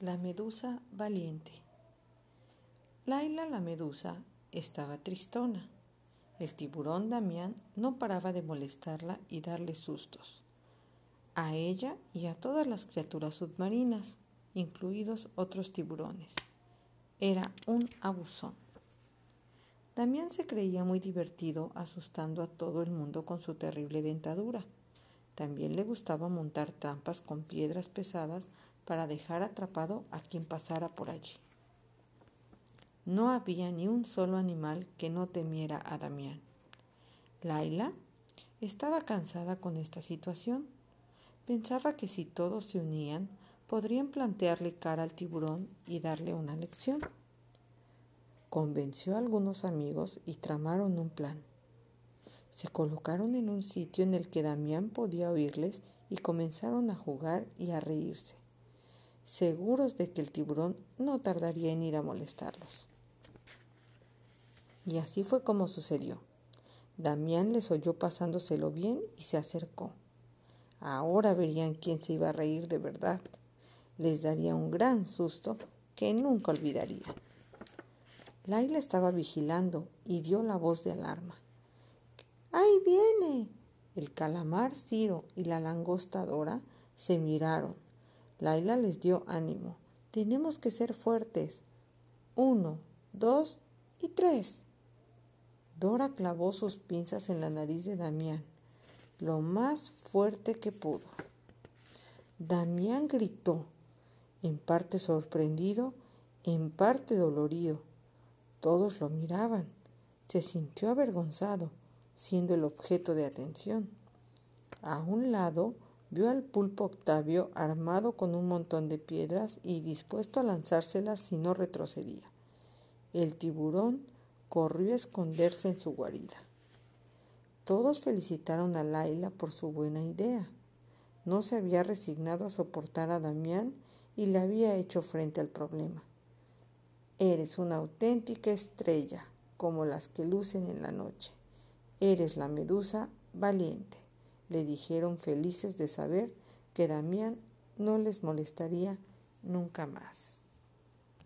La medusa valiente. Laila la medusa estaba tristona. El tiburón Damián no paraba de molestarla y darle sustos. A ella y a todas las criaturas submarinas, incluidos otros tiburones. Era un abusón. Damián se creía muy divertido asustando a todo el mundo con su terrible dentadura. También le gustaba montar trampas con piedras pesadas para dejar atrapado a quien pasara por allí. No había ni un solo animal que no temiera a Damián. Laila estaba cansada con esta situación. Pensaba que si todos se unían, podrían plantearle cara al tiburón y darle una lección. Convenció a algunos amigos y tramaron un plan. Se colocaron en un sitio en el que Damián podía oírles y comenzaron a jugar y a reírse seguros de que el tiburón no tardaría en ir a molestarlos. Y así fue como sucedió. Damián les oyó pasándoselo bien y se acercó. Ahora verían quién se iba a reír de verdad. Les daría un gran susto que nunca olvidaría. Laila estaba vigilando y dio la voz de alarma. ¡Ahí viene! El calamar Ciro y la langosta Dora se miraron Laila les dio ánimo. Tenemos que ser fuertes. Uno, dos y tres. Dora clavó sus pinzas en la nariz de Damián, lo más fuerte que pudo. Damián gritó, en parte sorprendido, en parte dolorido. Todos lo miraban. Se sintió avergonzado, siendo el objeto de atención. A un lado, Vio al pulpo Octavio armado con un montón de piedras y dispuesto a lanzárselas si no retrocedía. El tiburón corrió a esconderse en su guarida. Todos felicitaron a Laila por su buena idea. No se había resignado a soportar a Damián y le había hecho frente al problema. Eres una auténtica estrella, como las que lucen en la noche. Eres la medusa valiente le dijeron felices de saber que Damián no les molestaría nunca más.